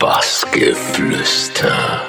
Bassgeflüster.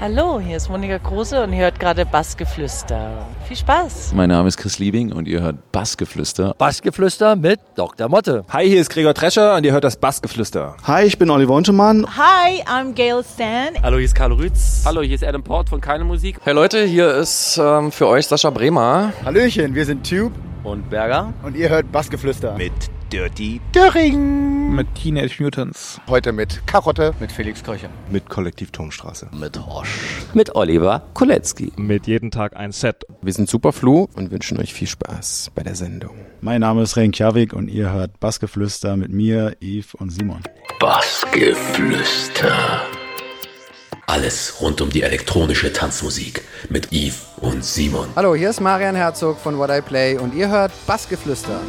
Hallo, hier ist Monika Kruse und ihr hört gerade Bassgeflüster. Viel Spaß. Mein Name ist Chris Liebing und ihr hört Bassgeflüster. Bassgeflüster mit Dr. Motte. Hi, hier ist Gregor Drescher und ihr hört das Bassgeflüster. Hi, ich bin Oliver Untermann. Hi, I'm Gail Stan. Hallo, hier ist Carlo Rütz. Hallo, hier ist Adam Port von Keine Musik. Hey Leute, hier ist ähm, für euch Sascha Bremer. Hallöchen, wir sind Tube und Berger. Und ihr hört Bassgeflüster. Mit Dirty Döring. Mit Teenage Mutants. Heute mit Karotte. Mit Felix Kröcher. Mit Kollektiv Turmstraße. Mit Horsch. Mit Oliver Kolecki. Mit jeden Tag ein Set. Wir sind Superflu und wünschen euch viel Spaß bei der Sendung. Mein Name ist Renkjavik und ihr hört Bassgeflüster mit mir, Yves und Simon. Bassgeflüster. Alles rund um die elektronische Tanzmusik mit Yves und Simon. Hallo, hier ist Marian Herzog von What I Play und ihr hört Bassgeflüster.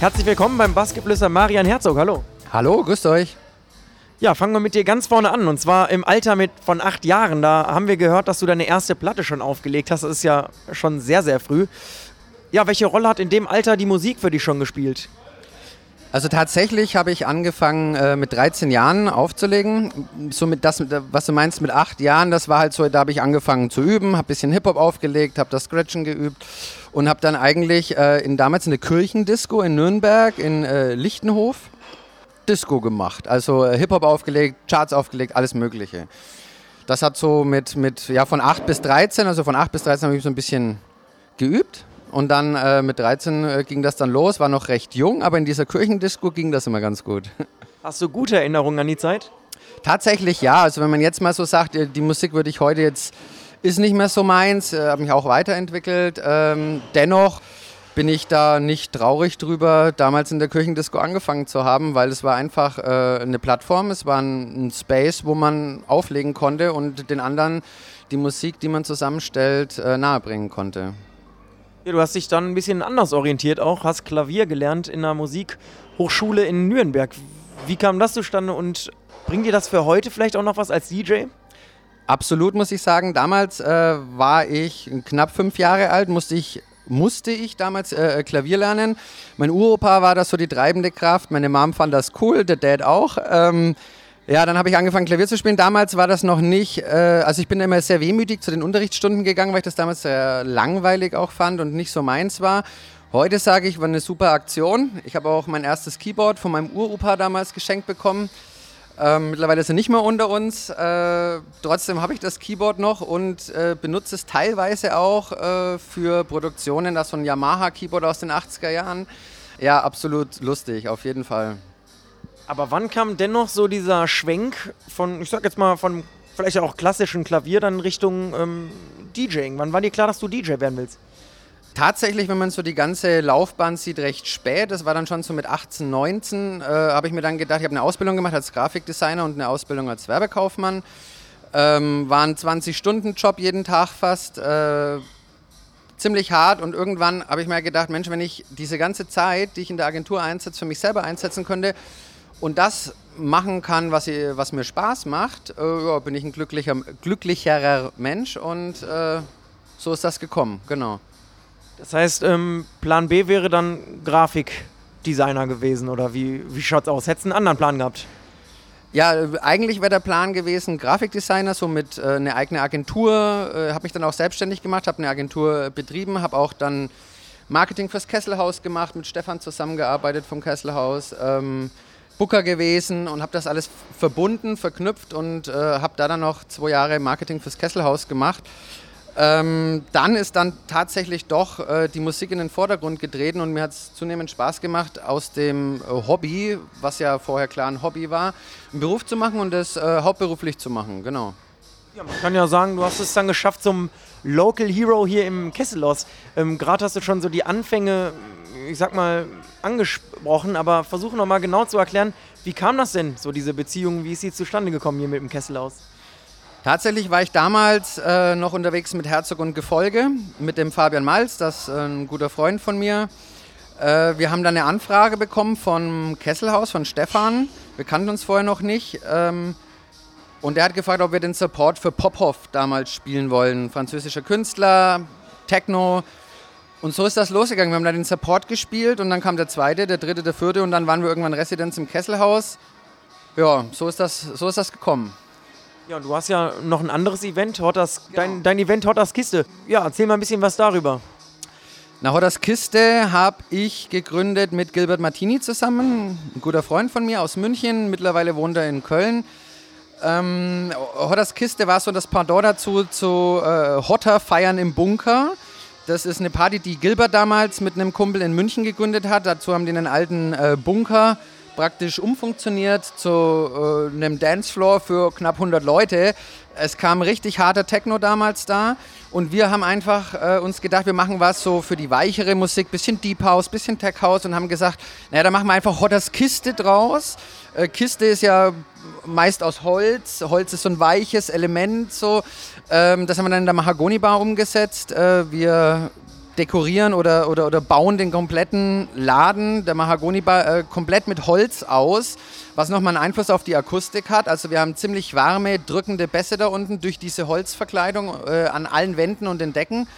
Herzlich willkommen beim Basketballster Marian Herzog. Hallo. Hallo, grüßt euch. Ja, fangen wir mit dir ganz vorne an. Und zwar im Alter mit von acht Jahren. Da haben wir gehört, dass du deine erste Platte schon aufgelegt hast. Das ist ja schon sehr, sehr früh. Ja, welche Rolle hat in dem Alter die Musik für dich schon gespielt? Also tatsächlich habe ich angefangen äh, mit 13 Jahren aufzulegen. So mit das, was du meinst mit acht Jahren, das war halt so, da habe ich angefangen zu üben, habe ein bisschen Hip-Hop aufgelegt, habe das Scratchen geübt und habe dann eigentlich äh, in, damals in der Kirchendisco in Nürnberg, in äh, Lichtenhof, Disco gemacht. Also äh, Hip-Hop aufgelegt, Charts aufgelegt, alles Mögliche. Das hat so mit, mit ja, von 8 bis 13, also von 8 bis 13 habe ich so ein bisschen geübt. Und dann äh, mit 13 äh, ging das dann los, war noch recht jung, aber in dieser Kirchendisco ging das immer ganz gut. Hast du gute Erinnerungen an die Zeit? Tatsächlich ja. Also wenn man jetzt mal so sagt, äh, die Musik würde ich heute jetzt, ist nicht mehr so meins, äh, habe mich auch weiterentwickelt. Ähm, dennoch bin ich da nicht traurig drüber, damals in der Kirchendisco angefangen zu haben, weil es war einfach äh, eine Plattform, es war ein, ein Space, wo man auflegen konnte und den anderen die Musik, die man zusammenstellt, äh, nahebringen konnte. Ja, du hast dich dann ein bisschen anders orientiert auch, hast Klavier gelernt in der Musikhochschule in Nürnberg. Wie kam das zustande und bringt dir das für heute vielleicht auch noch was als DJ? Absolut, muss ich sagen. Damals äh, war ich knapp fünf Jahre alt, musste ich musste ich damals äh, Klavier lernen. Mein Uropa war das so die treibende Kraft. Meine Mom fand das cool, der Dad auch. Ähm, ja, dann habe ich angefangen Klavier zu spielen. Damals war das noch nicht, äh, also ich bin immer sehr wehmütig zu den Unterrichtsstunden gegangen, weil ich das damals sehr langweilig auch fand und nicht so meins war. Heute sage ich, war eine super Aktion. Ich habe auch mein erstes Keyboard von meinem Uropa damals geschenkt bekommen. Ähm, mittlerweile ist er nicht mehr unter uns. Äh, trotzdem habe ich das Keyboard noch und äh, benutze es teilweise auch äh, für Produktionen. Das ist so ein Yamaha-Keyboard aus den 80er Jahren. Ja, absolut lustig, auf jeden Fall. Aber wann kam dennoch so dieser Schwenk von, ich sag jetzt mal, von vielleicht auch klassischen Klavier dann Richtung ähm, DJing? Wann war dir klar, dass du DJ werden willst? Tatsächlich, wenn man so die ganze Laufbahn sieht, recht spät. Das war dann schon so mit 18, 19, äh, habe ich mir dann gedacht, ich habe eine Ausbildung gemacht als Grafikdesigner und eine Ausbildung als Werbekaufmann. Ähm, war ein 20-Stunden-Job jeden Tag fast. Äh, ziemlich hart und irgendwann habe ich mir gedacht, Mensch, wenn ich diese ganze Zeit, die ich in der Agentur einsetze, für mich selber einsetzen könnte, und das machen kann, was, ich, was mir Spaß macht, äh, ja, bin ich ein glücklicher, glücklicherer Mensch und äh, so ist das gekommen, genau. Das heißt, ähm, Plan B wäre dann Grafikdesigner gewesen oder wie, wie schaut es aus? Hättest du einen anderen Plan gehabt? Ja, eigentlich wäre der Plan gewesen, Grafikdesigner, so mit äh, eine eigene Agentur. Äh, habe mich dann auch selbstständig gemacht, habe eine Agentur betrieben, habe auch dann Marketing fürs Kesselhaus gemacht, mit Stefan zusammengearbeitet vom Kesselhaus. Ähm, Booker gewesen und habe das alles verbunden, verknüpft und äh, habe da dann noch zwei Jahre Marketing fürs Kesselhaus gemacht. Ähm, dann ist dann tatsächlich doch äh, die Musik in den Vordergrund getreten und mir hat es zunehmend Spaß gemacht, aus dem äh, Hobby, was ja vorher klar ein Hobby war, einen Beruf zu machen und das äh, hauptberuflich zu machen, genau. Ja, man kann ja sagen, du hast es dann geschafft zum Local Hero hier im Kesselos. Ähm, Gerade hast du schon so die Anfänge, ich sag mal, angesprochen, aber versuche nochmal genau zu erklären, wie kam das denn, so diese Beziehung, wie ist sie zustande gekommen hier mit dem Kesselhaus? Tatsächlich war ich damals äh, noch unterwegs mit Herzog und Gefolge, mit dem Fabian Malz, das ist ein guter Freund von mir. Äh, wir haben dann eine Anfrage bekommen vom Kesselhaus, von Stefan. Wir kannten uns vorher noch nicht. Ähm, und er hat gefragt, ob wir den Support für Pophoff damals spielen wollen. Französischer Künstler, Techno. Und so ist das losgegangen. Wir haben da den Support gespielt und dann kam der zweite, der dritte, der vierte und dann waren wir irgendwann Residenz im Kesselhaus. Ja, so ist das, so ist das gekommen. Ja, und du hast ja noch ein anderes Event, Hotters, genau. dein, dein Event Hotters Kiste. Ja, erzähl mal ein bisschen was darüber. Na, Hotters Kiste habe ich gegründet mit Gilbert Martini zusammen, ein guter Freund von mir aus München. Mittlerweile wohnt er in Köln. Ähm, Hotters Kiste war so das Pendant dazu zu äh, Hotter feiern im Bunker. Das ist eine Party, die Gilbert damals mit einem Kumpel in München gegründet hat. Dazu haben die einen alten äh, Bunker praktisch umfunktioniert zu äh, einem Dancefloor für knapp 100 Leute. Es kam richtig harter Techno damals da und wir haben einfach äh, uns gedacht, wir machen was so für die weichere Musik, bisschen Deep House, bisschen Tech House und haben gesagt, naja, da machen wir einfach Hotters Kiste draus. Äh, Kiste ist ja meist aus Holz. Holz ist so ein weiches Element so. Ähm, das haben wir dann in der Mahagoni-Bar umgesetzt. Äh, wir dekorieren oder, oder, oder bauen den kompletten Laden der Mahagoni-Bar äh, komplett mit Holz aus, was nochmal einen Einfluss auf die Akustik hat. Also wir haben ziemlich warme, drückende Bässe da unten durch diese Holzverkleidung äh, an allen Wänden und den Decken.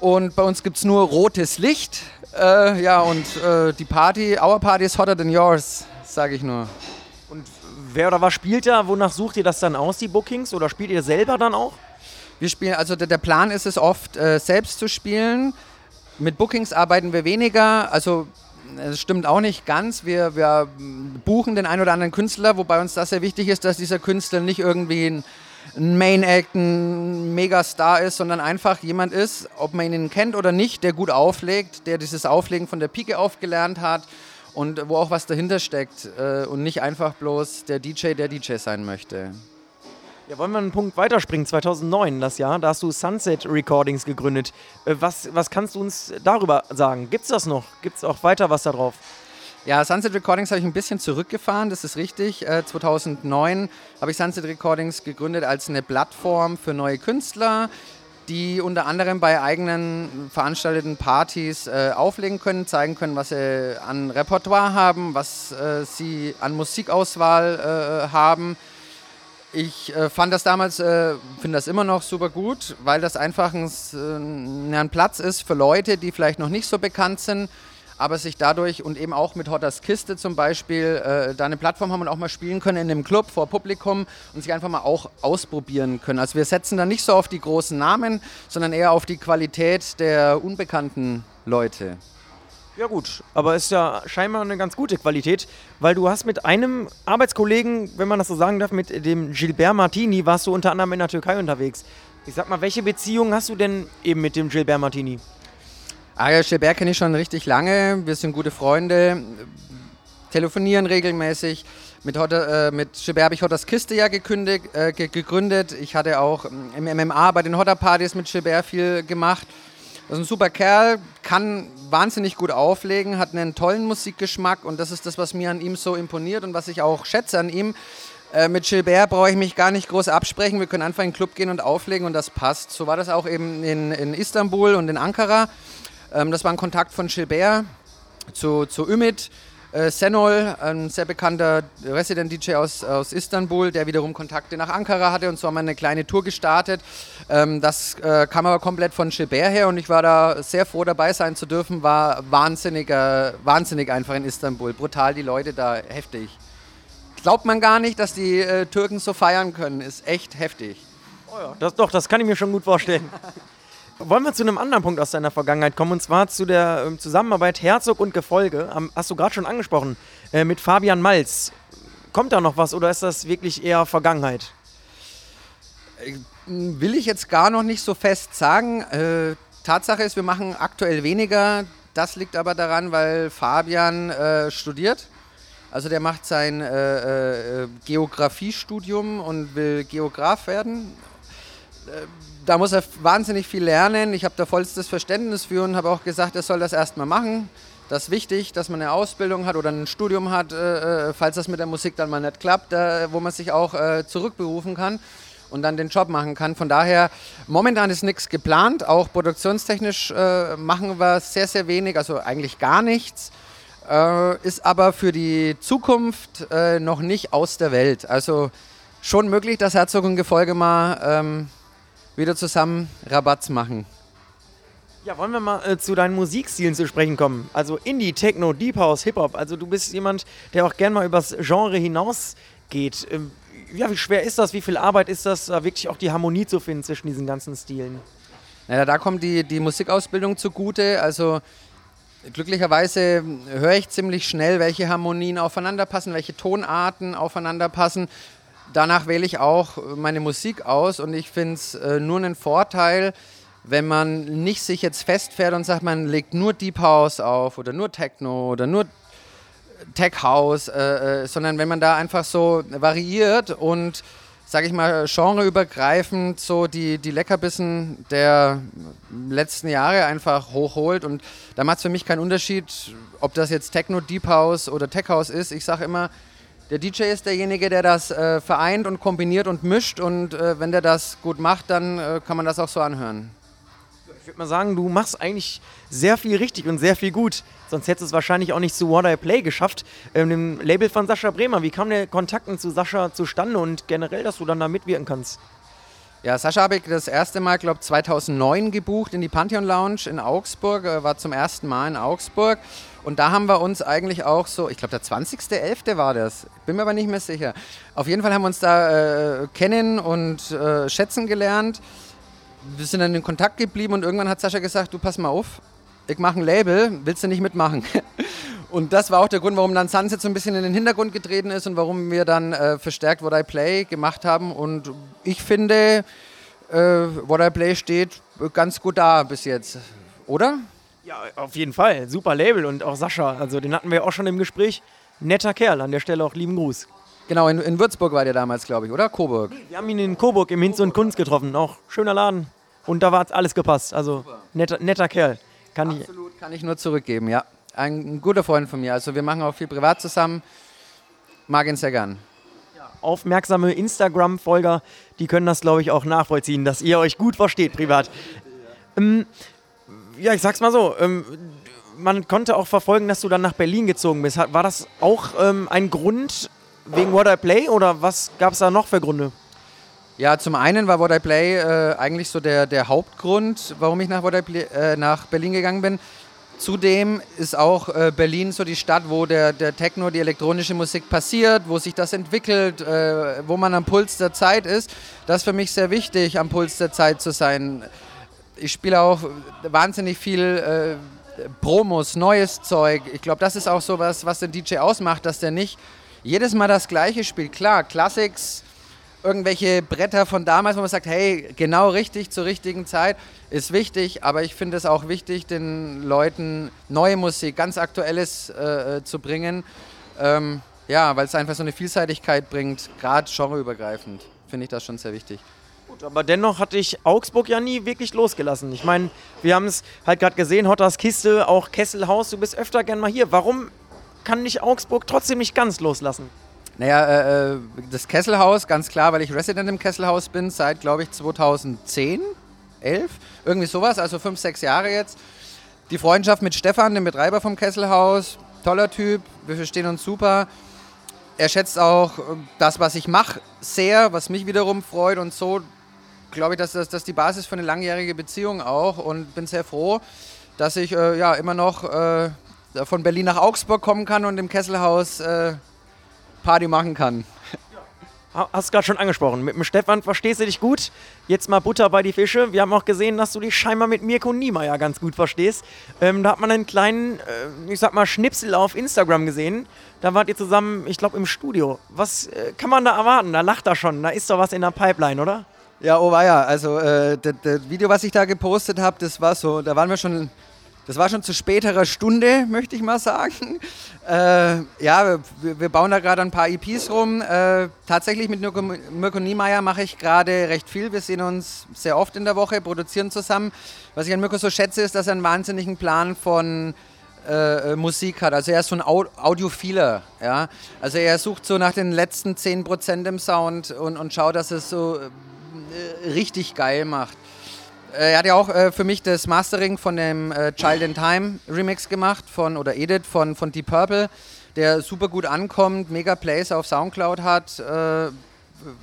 Und bei uns gibt es nur rotes Licht. Äh, ja, und äh, die Party, our Party is hotter than yours, sage ich nur. Wer oder was spielt da? Wonach sucht ihr das dann aus, die Bookings? Oder spielt ihr selber dann auch? Wir spielen, also der, Plan ist es oft, äh, selbst zu spielen. Mit Bookings arbeiten wir weniger. Also das stimmt auch nicht ganz. Wir, wir buchen den einen oder anderen Künstler, wobei uns das sehr wichtig ist, dass dieser Künstler nicht irgendwie ein, ein Main Act, ein Megastar ist, sondern einfach jemand ist, ob man ihn kennt oder nicht, der gut auflegt, der dieses Auflegen von der Pike aufgelernt hat und wo auch was dahinter steckt äh, und nicht einfach bloß der DJ, der DJ sein möchte. Ja, wollen wir einen Punkt weiterspringen? 2009, das Jahr, da hast du Sunset Recordings gegründet. Äh, was, was kannst du uns darüber sagen? Gibt es das noch? Gibt es auch weiter was da drauf? Ja, Sunset Recordings habe ich ein bisschen zurückgefahren, das ist richtig. Äh, 2009 habe ich Sunset Recordings gegründet als eine Plattform für neue Künstler, die unter anderem bei eigenen veranstalteten Partys äh, auflegen können, zeigen können, was sie an Repertoire haben, was äh, sie an Musikauswahl äh, haben. Ich äh, fand das damals, äh, finde das immer noch super gut, weil das einfach ein, äh, ein, Platz ist für Leute, die vielleicht noch nicht so bekannt sind, aber sich dadurch und eben auch mit Hotters Kiste zum Beispiel äh, da eine Plattform haben und auch mal spielen können in einem Club vor Publikum und sich einfach mal auch ausprobieren können. Also wir setzen da nicht so auf die großen Namen, sondern eher auf die Qualität der unbekannten Leute. Ja gut, aber ist ja scheinbar eine ganz gute Qualität, weil du hast mit einem Arbeitskollegen, wenn man das so sagen darf, mit dem Gilbert Martini, warst du unter anderem in der Türkei unterwegs. Ich sag mal, welche Beziehung hast du denn eben mit dem Gilbert Martini? Ja, Gilbert kenne ich schon richtig lange. Wir sind gute Freunde, telefonieren regelmäßig. Mit, äh, mit Gilbert habe ich Hotters Kiste ja gekündigt, äh, gegründet. Ich hatte auch im MMA bei den Hotter-Partys mit Gilbert viel gemacht. Das ist ein super Kerl, kann wahnsinnig gut auflegen, hat einen tollen Musikgeschmack und das ist das, was mir an ihm so imponiert und was ich auch schätze an ihm. Äh, mit Gilbert brauche ich mich gar nicht groß absprechen. Wir können einfach in den Club gehen und auflegen und das passt. So war das auch eben in, in Istanbul und in Ankara. Ähm, das war ein Kontakt von Gilbert zu, zu Ümit. Äh, Senol, ein sehr bekannter Resident-DJ aus, aus Istanbul, der wiederum Kontakte nach Ankara hatte und so haben wir eine kleine Tour gestartet. Ähm, das äh, kam aber komplett von Gilbert her und ich war da sehr froh dabei sein zu dürfen, war wahnsinnig, äh, wahnsinnig einfach in Istanbul. Brutal, die Leute da, heftig. Glaubt man gar nicht, dass die äh, Türken so feiern können, ist echt heftig. Oh ja, das, doch, das kann ich mir schon gut vorstellen. Wollen wir zu einem anderen Punkt aus deiner Vergangenheit kommen, und zwar zu der ähm, Zusammenarbeit Herzog und Gefolge. Hast du gerade schon angesprochen, äh, mit Fabian Malz. Kommt da noch was oder ist das wirklich eher Vergangenheit? Äh, will ich jetzt gar noch nicht so fest sagen. Äh, Tatsache ist, wir machen aktuell weniger. Das liegt aber daran, weil Fabian studiert. Also der macht sein äh, Geografiestudium und will Geograf werden da muss er wahnsinnig viel lernen. Ich habe da vollstes Verständnis für und habe auch gesagt, er soll das erstmal machen. Das ist wichtig, dass man eine Ausbildung hat oder ein Studium hat, äh, äh, falls das mit der Musik dann mal nicht klappt, äh, wo man sich auch äh, zurückberufen kann. und dann den Job machen kann. Von daher, momentan ist nichts geplant. Auch produktionstechnisch äh, machen wir sehr, sehr wenig, also eigentlich gar nichts. Äh, ist aber für die Zukunft noch nicht aus der Welt. Also schon möglich, dass Herzog und Gefolge mal ähm, wieder zusammen Rabatz machen. Ja, wollen wir mal äh, zu deinen Musikstilen zu sprechen kommen? Also Indie, Techno, Deep House, Hip-Hop. Also du bist jemand, der auch gern mal übers Genre hinausgeht. Ähm, ja, wie schwer ist das? Wie viel Arbeit ist das, da wirklich auch die Harmonie zu finden zwischen diesen ganzen Stilen? Naja, da kommt die, die Musikausbildung zugute. Also glücklicherweise höre ich ziemlich schnell, welche Harmonien aufeinanderpassen, welche Tonarten aufeinanderpassen. Danach wähle ich auch meine Musik aus und ich finde es äh, nur einen Vorteil, wenn man nicht sich jetzt festfährt und sagt, man legt nur Deep House auf oder nur Techno oder nur Tech House, äh, äh, sondern wenn man da einfach so variiert und, sage ich mal, genreübergreifend so die, die Leckerbissen der letzten Jahre einfach hochholt. Und da macht es für mich keinen Unterschied, ob das jetzt Techno, Deep House oder Tech House ist. Ich sage immer, der DJ ist derjenige, der das äh, vereint und kombiniert und mischt. Und äh, wenn der das gut macht, dann äh, kann man das auch so anhören. Ich würde mal sagen, du machst eigentlich sehr viel richtig und sehr viel gut. Sonst hättest du es wahrscheinlich auch nicht zu What I Play geschafft, ähm, dem Label von Sascha Bremer. Wie kam der Kontakt zu Sascha zustande und generell, dass du dann da mitwirken kannst? Ja, Sascha habe ich das erste Mal, glaube 2009 gebucht in die Pantheon Lounge in Augsburg, äh, war zum ersten Mal in Augsburg. Und da haben wir uns eigentlich auch so, ich glaube der 20.11. war das, bin mir aber nicht mehr sicher. Auf jeden Fall haben wir uns da äh, kennen und äh, schätzen gelernt. Wir sind dann in Kontakt geblieben und irgendwann hat Sascha gesagt, du pass mal auf, ich mache ein Label, willst du nicht mitmachen? Und das war auch der Grund, warum dann Sunset so ein bisschen in den Hintergrund getreten ist und warum wir dann äh, verstärkt What I Play gemacht haben. Und ich finde, äh, What I Play steht ganz gut da bis jetzt, oder? Ja, auf jeden Fall. Super Label und auch Sascha, also den hatten wir auch schon im Gespräch. Netter Kerl, an der Stelle auch lieben Gruß. Genau, in, in Würzburg war der damals, glaube ich, oder? Coburg. Wir haben ihn in Coburg im Hinz und Kunst getroffen. Auch schöner Laden. Und da hat alles gepasst. Also netter, netter Kerl. Kann Absolut, ich kann ich nur zurückgeben, ja. Ein, guter Freund von mir. Also wir machen auch viel privat zusammen. Mag ihn sehr gern. Ja, aufmerksame Instagram-Folger, die können das, glaube ich, auch nachvollziehen, dass ihr euch gut versteht privat. Ähm, ja, ich sag's mal so. Ähm, man konnte auch verfolgen, dass du dann nach Berlin gezogen bist. War das auch ähm, ein Grund wegen What I Play oder was gab es da noch für Gründe? Ja, zum einen war What I Play äh, eigentlich so der, der Hauptgrund, warum ich nach, What I Play, äh, nach Berlin gegangen bin. Zudem ist auch äh, Berlin so die Stadt, wo der, der Techno, die elektronische Musik passiert, wo sich das entwickelt, äh, wo man am Puls der Zeit ist. Das ist für mich sehr wichtig, am Puls der Zeit zu sein. Ich spiele auch wahnsinnig viel äh, Promos, neues Zeug. Ich glaube, das ist auch so was, was den DJ ausmacht, dass der nicht jedes Mal das Gleiche spielt. Klar, Classics irgendwelche Bretter von damals, wo man sagt, hey, genau richtig zur richtigen Zeit, ist wichtig, aber ich finde es auch wichtig, den Leuten neue Musik, ganz aktuelles äh, zu bringen. Ähm, ja, weil es einfach so eine Vielseitigkeit bringt, gerade genreübergreifend, finde ich das schon sehr wichtig. Gut, aber dennoch hatte ich Augsburg ja nie wirklich losgelassen. Ich meine, wir haben es halt gerade gesehen, Hotters Kiste, auch Kesselhaus, du bist öfter gern mal hier. Warum kann ich Augsburg trotzdem nicht ganz loslassen? Naja, äh, äh, das Kesselhaus, ganz klar, weil ich Resident im Kesselhaus bin, seit, glaube ich, 2010, 11, irgendwie sowas, also fünf, sechs Jahre jetzt. Die Freundschaft mit Stefan, dem Betreiber vom Kesselhaus, toller Typ, wir verstehen uns super. Er schätzt auch äh, das, was ich mache, sehr, was mich wiederum freut und so glaube ich, dass das, das die Basis für eine langjährige Beziehung auch und bin sehr froh, dass ich äh, ja immer noch äh, von Berlin nach Augsburg kommen kann und im Kesselhaus äh, Party machen kann. Hast du gerade schon angesprochen. Mit dem Stefan verstehst du dich gut. Jetzt mal Butter bei die Fische. Wir haben auch gesehen, dass du dich scheinbar mit Mirko Niemeyer ganz gut verstehst. Ähm, da hat man einen kleinen, äh, ich sag mal, Schnipsel auf Instagram gesehen. Da wart ihr zusammen, ich glaube, im Studio. Was äh, kann man da erwarten? Da lacht er schon. Da ist doch was in der Pipeline, oder? Ja, oh war ja. Also äh, das Video, was ich da gepostet habe, das war so, da waren wir schon das war schon zu späterer Stunde, möchte ich mal sagen. Äh, ja, wir, wir, bauen da gerade ein paar EPs rum. Äh, tatsächlich mit Mirko Niemeyer mache ich gerade recht viel. Wir sehen uns sehr oft in der Woche, produzieren zusammen. Was ich an Mirko so schätze, ist, dass er einen wahnsinnigen Plan von äh, Musik hat. Also er ist so ein Audiophiler. Ja? Also er sucht so nach den letzten 10% im Sound und, und schaut, dass es so äh, richtig geil macht. Äh, er hat ja auch äh, für mich das Mastering von dem äh, Child in Time Remix gemacht von oder Edit von, von Deep Purple, der super gut ankommt, mega Plays auf Soundcloud hat, äh,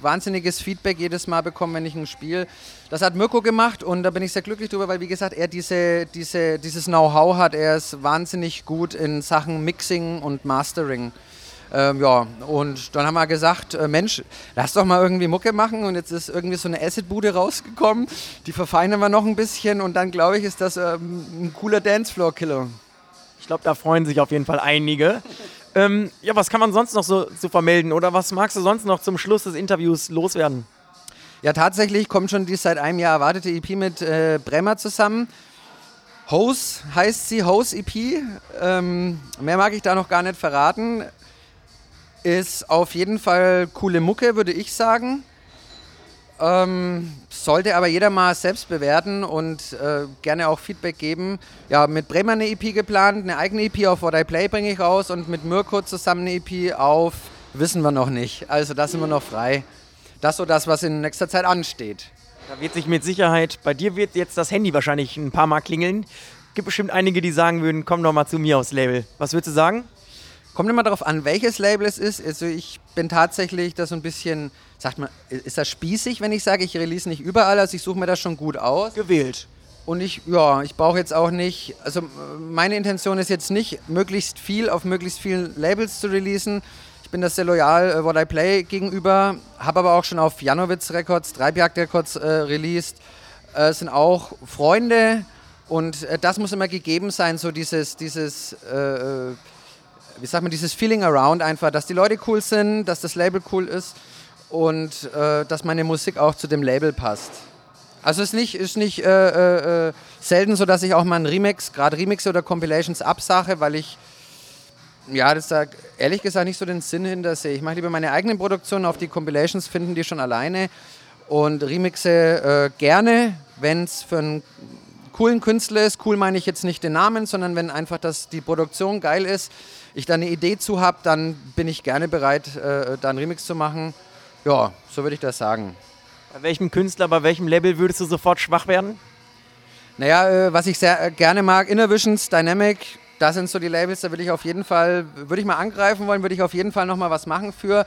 wahnsinniges Feedback jedes Mal bekommen, wenn ich ein Spiel. Das hat Mirko gemacht und da bin ich sehr glücklich drüber, weil wie gesagt, er diese, diese, dieses Know-how hat. Er ist wahnsinnig gut in Sachen Mixing und Mastering. Ähm, ja, und dann haben wir gesagt, äh, Mensch, lass doch mal irgendwie Mucke machen und jetzt ist irgendwie so eine Acid-Bude rausgekommen. Die verfeinern wir noch ein bisschen und dann glaube ich, ist das ähm, ein cooler Dancefloor-Killer. Ich glaube, da freuen sich auf jeden Fall einige. Ähm, ja, was kann man sonst noch so, so vermelden oder was magst du sonst noch zum Schluss des Interviews loswerden? Ja, tatsächlich kommt schon die seit einem Jahr erwartete EP mit äh, Bremer zusammen. Hose heißt sie, Hose EP. Ähm, mehr mag ich da noch gar nicht verraten. Ist auf jeden Fall coole Mucke, würde ich sagen. Ähm, sollte aber jeder mal selbst bewerten und äh, gerne auch Feedback geben. Ja, mit Bremer eine EP geplant, eine eigene EP auf What I Play bringe ich raus und mit Mirko zusammen eine EP auf Wissen wir noch nicht. Also da sind wir noch frei. Das so das, was in nächster Zeit ansteht. Da wird sich mit Sicherheit, bei dir wird jetzt das Handy wahrscheinlich ein paar Mal klingeln. Gibt bestimmt einige, die sagen würden, komm doch mal zu mir aufs Label. Was würdest du sagen? Kommt immer darauf an, welches Label es ist. Also ich bin tatsächlich da so ein bisschen, sagt man, ist das spießig, wenn ich sage, ich release nicht überall, also ich suche mir das schon gut aus. Gewählt. Und ich, ja, ich brauche jetzt auch nicht, also meine Intention ist jetzt nicht, möglichst viel auf möglichst vielen Labels zu releasen. Ich bin das sehr loyal äh, What I Play gegenüber, habe aber auch schon auf Janowitz Records, Treibjagd Records äh, released. Äh, sind auch Freunde und äh, das muss immer gegeben sein, so dieses, dieses, äh, äh wie sagt man, dieses Feeling around einfach, dass die Leute cool sind, dass das Label cool ist und äh, dass meine Musik auch zu dem Label passt. Also es ist nicht, ist nicht äh, äh, äh selten so, dass ich auch mal einen Remix, gerade Remixe oder Compilations absache, weil ich ja, das da ehrlich gesagt nicht so den Sinn hinter sehe. Ich mache lieber meine eigenen Produktionen auf die Compilations, finden die schon alleine und Remixe äh, gerne, wenn es für einen coolen Künstler ist. Cool meine ich jetzt nicht den Namen, sondern wenn einfach das, die Produktion geil ist, ich da eine Idee zu habe, dann bin ich gerne bereit, äh, da einen Remix zu machen. Ja, so würde ich das sagen. Bei welchem Künstler, bei welchem Level würdest du sofort schwach werden? Naja, äh, was ich sehr äh, gerne mag, Innervisions, Dynamic, das sind so die Labels, da würde ich auf jeden Fall, würde ich mal angreifen wollen, würde ich auf jeden Fall nochmal was machen für.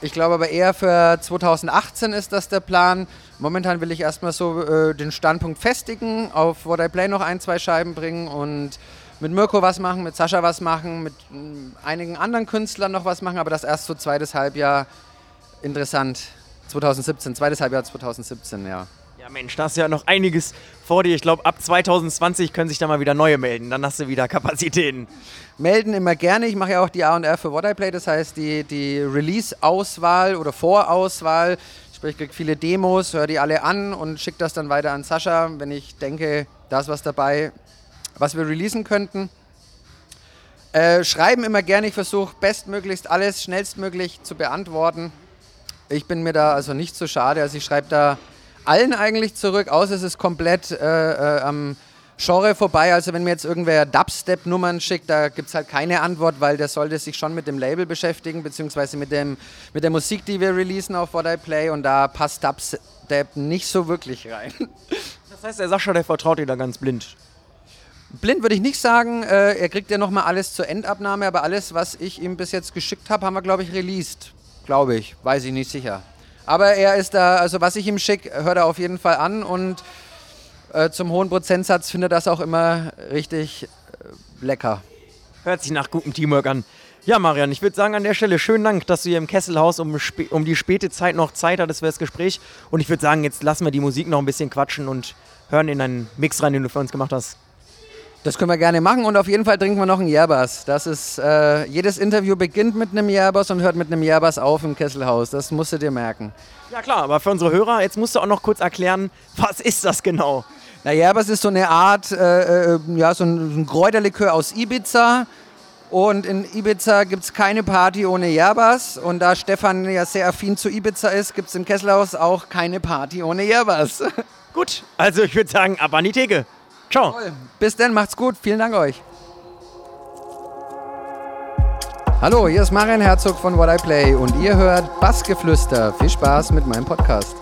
Ich glaube aber eher für 2018 ist das der Plan. Momentan will ich erstmal so äh, den Standpunkt festigen, auf What I Play noch ein, zwei Scheiben bringen und mit Mirko was machen, mit Sascha was machen, mit mm, einigen anderen Künstlern noch was machen, aber das erst so zweites Halbjahr interessant. 2017, zweites Halbjahr 2017, ja. Ja, Mensch, da hast du ja noch einiges vor dir. Ich glaube, ab 2020 können sich da mal wieder neue melden. Dann hast du wieder Kapazitäten. Melden immer gerne. Ich mache ja auch die AR für What I Play, das heißt die, die Release-Auswahl oder Vorauswahl. Sprich, ich kriege viele Demos, höre die alle an und schicke das dann weiter an Sascha, wenn ich denke, da ist was dabei, was wir releasen könnten. Äh, schreiben immer gerne, ich versuche bestmöglichst alles schnellstmöglich zu beantworten. Ich bin mir da also nicht so schade, also ich schreibe da allen eigentlich zurück, außer es ist komplett äh, äh, am Genre vorbei. Also wenn mir jetzt irgendwer Dubstep-Nummern schickt, da gibt es halt keine Antwort, weil der sollte sich schon mit dem Label beschäftigen, beziehungsweise mit, dem, mit der Musik, die wir releasen auf What I Play und da passt Dubstep nicht so wirklich rein. Das heißt, der Sascha, der vertraut dir da ganz blind. Blind würde ich nicht sagen. Äh, er kriegt ja nochmal alles zur Endabnahme, aber alles, was ich ihm bis jetzt geschickt habe, haben wir, glaube ich, released. Glaube ich. Weiß ich nicht sicher. Aber er ist da, also was ich ihm schicke, hört er auf jeden Fall an und äh, zum hohen Prozentsatz findet das auch immer richtig äh, lecker. Hört sich nach gutem Teamwork an. Ja, Marian, ich würde sagen an der Stelle schönen Dank, dass du hier im Kesselhaus um, um die späte Zeit noch Zeit hattest für das Gespräch. Und ich würde sagen, jetzt lassen wir die Musik noch ein bisschen quatschen und hören in einen Mix rein, den du für uns gemacht hast. Das können wir gerne machen und auf jeden Fall trinken wir noch einen Järbers. Das ist, äh, jedes Interview beginnt mit einem Järbers und hört mit einem Järbers auf im Kesselhaus. Das musst du dir merken. Ja klar, aber für unsere Hörer, jetzt musst du auch noch kurz erklären, was ist das genau? Na, Järbers ist so eine Art, äh, äh, ja, so ein, ein Kräuterlikör aus Ibiza. Und in Ibiza gibt es keine Party ohne Järbers. Und da Stefan ja sehr affin zu Ibiza ist, gibt es im Kesselhaus auch keine Party ohne Järbers. Gut, also ich würde sagen, ab an die Theke. Ciao. Toll. Bis dann, macht's gut. Vielen Dank euch. Hallo, hier ist Marian Herzog von What I Play und ihr hört Bassgeflüster. Viel Spaß mit meinem Podcast.